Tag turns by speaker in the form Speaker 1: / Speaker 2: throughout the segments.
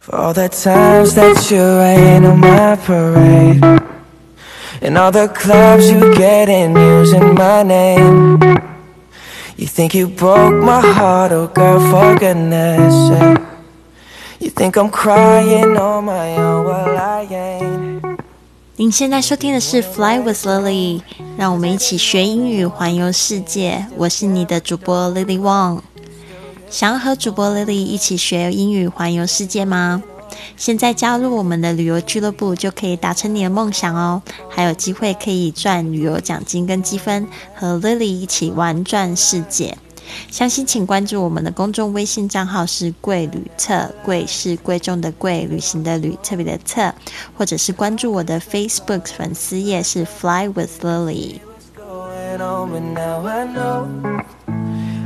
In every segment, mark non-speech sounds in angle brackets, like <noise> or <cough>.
Speaker 1: For all the times that you rain on my parade And all the clubs you get in using my name You think you broke my heart, oh girl, for goodness sake You think I'm crying on my own, well I ain't
Speaker 2: 您现在收听的是《Fly with Lily》，让我们一起学英语，环游世界。我是你的主播 Lily Wong。 想要和主播 Lily 一起学英语，环游世界吗？现在加入我们的旅游俱乐部，就可以达成你的梦想哦！还有机会可以赚旅游奖金跟积分，和 Lily 一起玩转世界。相信请关注我们的公众微信账号是“贵旅特”，贵是贵重的贵，旅行的旅，特别的特，或者是关注我的 Facebook 粉丝页是 “Fly with Lily”。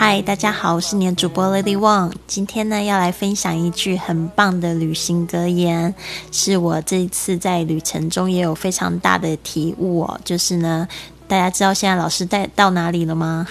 Speaker 2: 嗨，大家好，我是你的主播 Lady Wang。今天呢，要来分享一句很棒的旅行格言，是我这一次在旅程中也有非常大的体悟哦。就是呢，大家知道现在老师带到哪里了吗？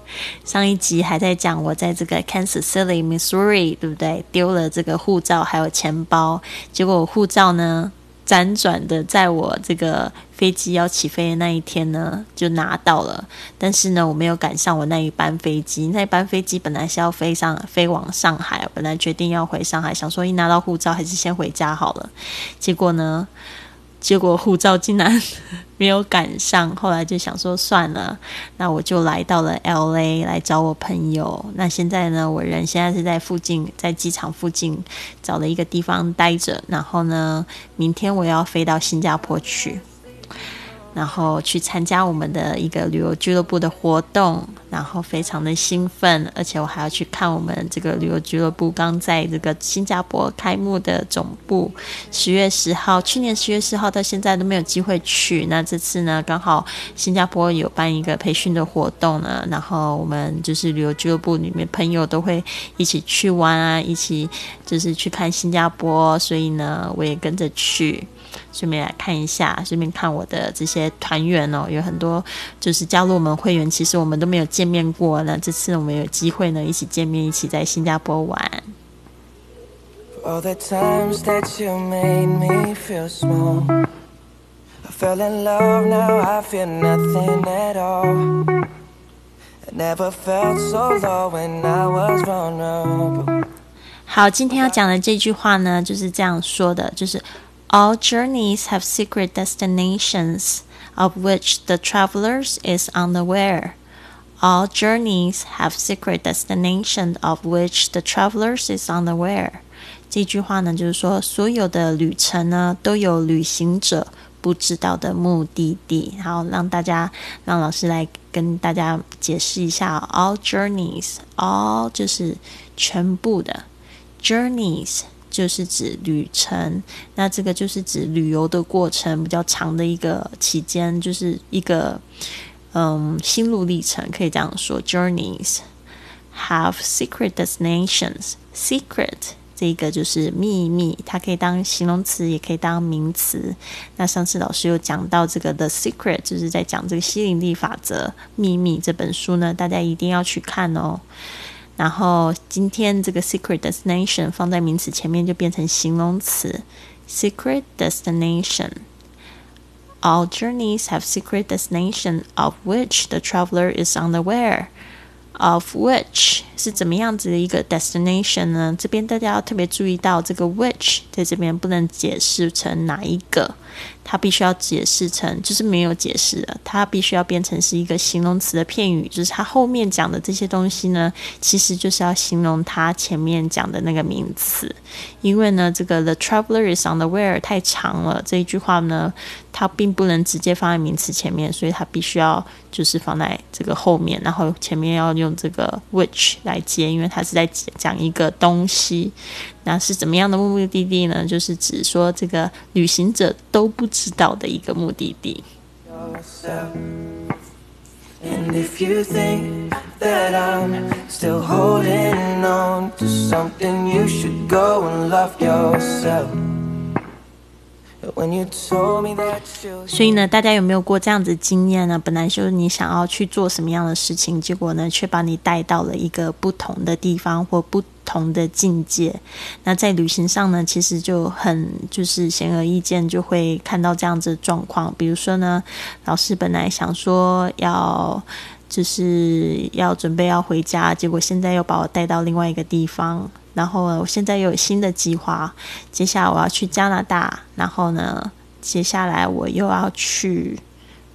Speaker 2: <laughs> 上一集还在讲我在这个 Kansas City, Missouri，对不对？丢了这个护照还有钱包，结果护照呢，辗转的在我这个飞机要起飞的那一天呢，就拿到了。但是呢，我没有赶上我那一班飞机。那一班飞机本来是要飞上飞往上海，本来决定要回上海，想说一拿到护照还是先回家好了。结果呢？结果护照竟然 <laughs> 没有赶上，后来就想说算了，那我就来到了 L A 来找我朋友。那现在呢，我人现在是在附近，在机场附近找了一个地方待着。然后呢，明天我要飞到新加坡去。然后去参加我们的一个旅游俱乐部的活动，然后非常的兴奋，而且我还要去看我们这个旅游俱乐部刚在这个新加坡开幕的总部，十月十号，去年十月十号到现在都没有机会去，那这次呢刚好新加坡有办一个培训的活动呢，然后我们就是旅游俱乐部里面朋友都会一起去玩啊，一起就是去看新加坡，所以呢我也跟着去。顺便来看一下，顺便看我的这些团员哦，有很多就是加入我们会员，其实我们都没有见面过。那这次我们有机会呢，一起见面，一起在新加坡玩。
Speaker 1: All the times that you made me feel small. I fell in love, now I feel nothing at all. I never felt so low when I was vulnerable.
Speaker 2: 好，今天要讲的这句话呢，就是这样说的，就是 All journeys have secret destinations of which the travelers is unaware. All journeys have secret destination of which the travelers is unaware. 这句话呢，就是说，所有的旅程呢，都有旅行者不知道的目的地。好，让大家，让老师来跟大家解释一下。All journeys，all 就是全部的，journeys 就是指旅程。那这个就是指旅游的过程比较长的一个期间，就是一个嗯心路历程，可以这样说。Journeys have secret destinations. Secret 这个就是秘密，它可以当形容词，也可以当名词。那上次老师有讲到这个《The Secret》，就是在讲这个吸引力法则《秘密》这本书呢，大家一定要去看哦。然后今天这个 secret destination 放在名词前面就变成形容词，secret destination。All journeys have secret destination of which the traveler is unaware. Of which 是怎么样子的一个 destination 呢？这边大家要特别注意到，这个 which 在这边不能解释成哪一个， 它必须要解释成就是没有解释的，它必须要变成是一个形容词的片语，就是它后面讲的这些东西呢，其实就是要形容它前面讲的那个名词。因为呢，这个 the traveler is unaware 太长了，这一句话呢，它并不能直接放在名词前面，所以它必须要就是放在这个后面，然后前面要用这个 which 来接，因为它是在讲一个东西。那是怎么样的目的地呢？就是指说这个旅行者都不知道的一个目的地。
Speaker 1: yourself. And if you think that I'm still holding on to something, you should go and love yourself.
Speaker 2: 所以呢，大家有没有过这样子经验呢？本来就是你想要去做什么样的事情，结果呢，却把你带到了一个不同的地方或不同的境界。那在旅行上呢，其实就很就是显而易见，就会看到这样子的状况。比如说呢，老师本来想说要就是要准备要回家，结果现在又把我带到另外一个地方。然后，我现在又有新的计划，接下来我要去加拿大，然后呢，接下来我又要去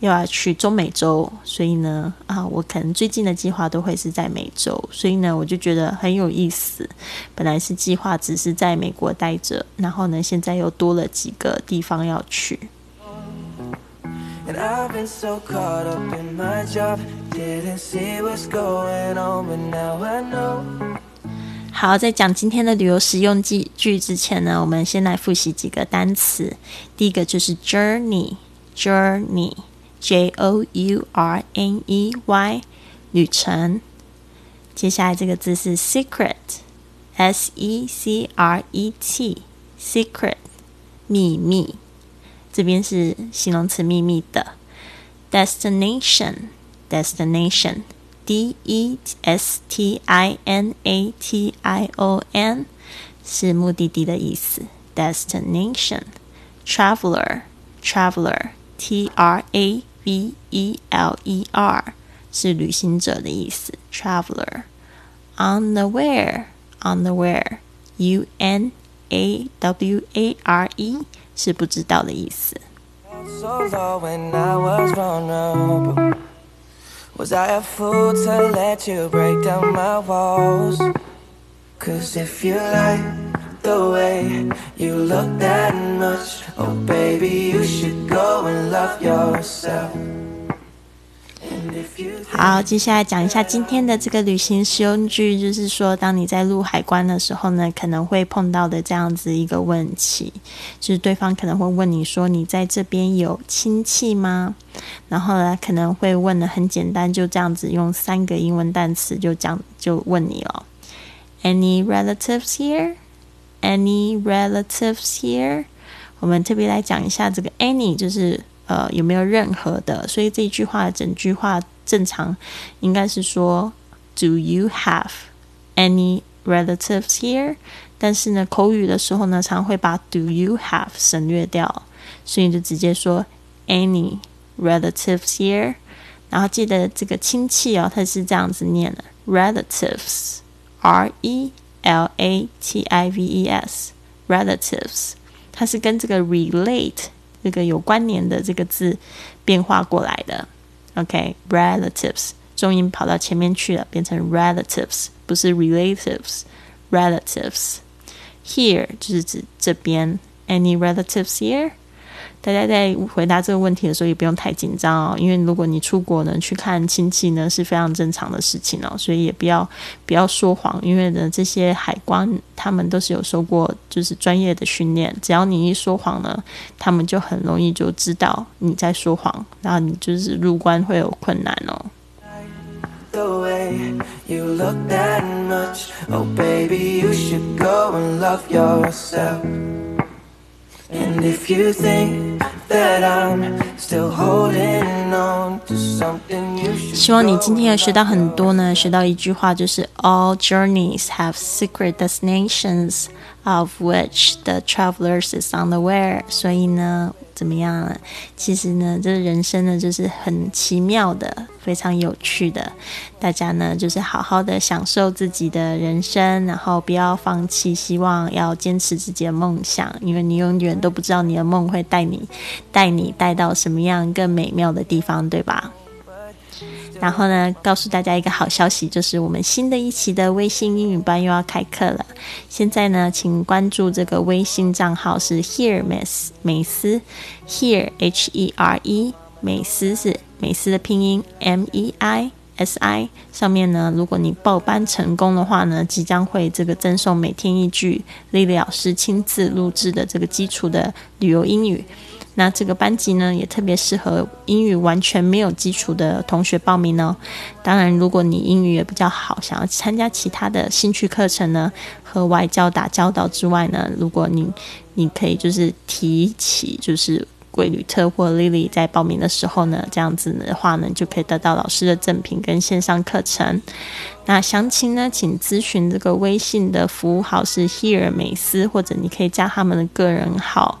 Speaker 2: 又要去中美洲，所以呢，啊，我可能最近的计划都会是在美洲，所以呢，我就觉得很有意思。本来是计划只是在美国待着，然后呢，现在又多了几个地方要去。
Speaker 1: And I've been so caught up in my job, didn't see what's going on, but now I know.
Speaker 2: 好，在讲今天的旅游实用句句之前呢，我们先来复习几个单词。第一个就是 journey，journey，j o u r n e y，旅程。接下来这个字是 secret，s e c r e t，secret，秘密。这边是形容词秘密的。destination，destination。D E S T I N A T I O N 是目的地的意思。Destination traveler traveler T R A V E L E R 是旅行者的意思。Traveler unaware unaware U N A W A R E 是不知道的意思。
Speaker 1: Was I a fool to let you break down my walls? Cause if you like the way you look that much, oh baby, you should go and love yourself.
Speaker 2: 好，接下来讲一下今天的这个旅行实用句，就是说，当你在入海关的时候呢，可能会碰到的这样子一个问题，就是对方可能会问你说：“你在这边有亲戚吗？”然后呢，可能会问的很简单，就这样子用三个英文单词就讲就问你了：Any relatives here? Any relatives here? 我们特别来讲一下这个 any，就是呃有没有任何的，所以这句话整句话正常应该是说 Do you have any relatives here？但是呢，口语的时候呢，常会把 Do you have 省略掉，所以就直接说 Any relatives here？然后记得这个亲戚哦，它是这样子念的，relatives，r e l a t i v e s，relatives。它是跟这个 relate 这个有关联的这个字变化过来的。 OK，relatives、重音跑到前面去了，变成 relatives，不是 relatives，relatives。Here 就是指这边，any relatives here？ 大家在回答这个问题的时候也不用太紧张哦，因为如果你出国呢去看亲戚呢是非常正常的事情哦，所以也不要不要说谎，因为呢这些海关他们都是有受过就是专业的训练，只要你一说谎呢，他们就很容易就知道你在说谎，然后你就是入关会有困难哦。
Speaker 1: the way you look that much. Oh, baby, you should go and love yourself. And if you think that I'm still holding on to something, you should.
Speaker 2: 希望你
Speaker 1: go
Speaker 2: 今天也学到很多呢，学到一句话就是 All journeys have secret destinations of which the travelers is unaware。所以呢， 怎么样了？其实呢，这人生呢就是很奇妙的，非常有趣的。大家呢就是好好的享受自己的人生，然后不要放弃希望，要坚持自己的梦想，因为你永远都不知道你的梦会带你带你带到什么样更美妙的地方，对吧？然后呢，告诉大家一个好消息，就是我们新的一期的微信英语班又要开课了。现在呢，请关注这个微信账号是 Here Miss 美思，Here H E R E 美思是美思的拼音 M E I S I。上面呢，如果你报班成功的话呢，即将会这个赠送每天一句 Lily 老师亲自录制的这个基础的旅游英语。那这个班级呢，也特别适合英语完全没有基础的同学报名哦。当然，如果你英语也比较好，想要参加其他的兴趣课程呢，和外教打交道之外呢，如果你你可以就是提起就是贵旅特或 Lily 在报名的时候呢，这样子的话呢，就可以得到老师的赠品跟线上课程。那详情呢，请咨询这个微信的服务号是 Here 美思，或者你可以加他们的个人号。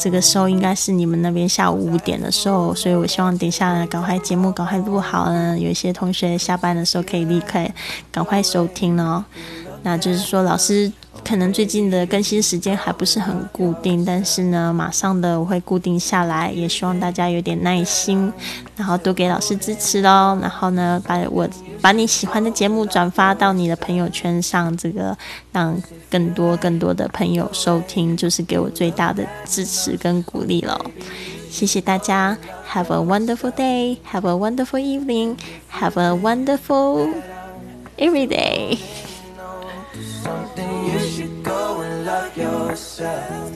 Speaker 2: 这个时候应该是你们那边下午五点的时候，所以我希望等下，赶快节目赶快录好呢。有一些同学下班的时候可以立刻赶快收听哦。那就是说，老师可能最近的更新时间还不是很固定，但是呢，马上的我会固定下来，也希望大家有点耐心，然后多给老师支持喽。然后呢，把我把你喜欢的节目转发到你的朋友圈上，这个让更多更多的朋友收听，就是给我最大的支持跟鼓励了。谢谢大家，Have a wonderful day, Have a wonderful evening, Have a wonderful every day. Yourself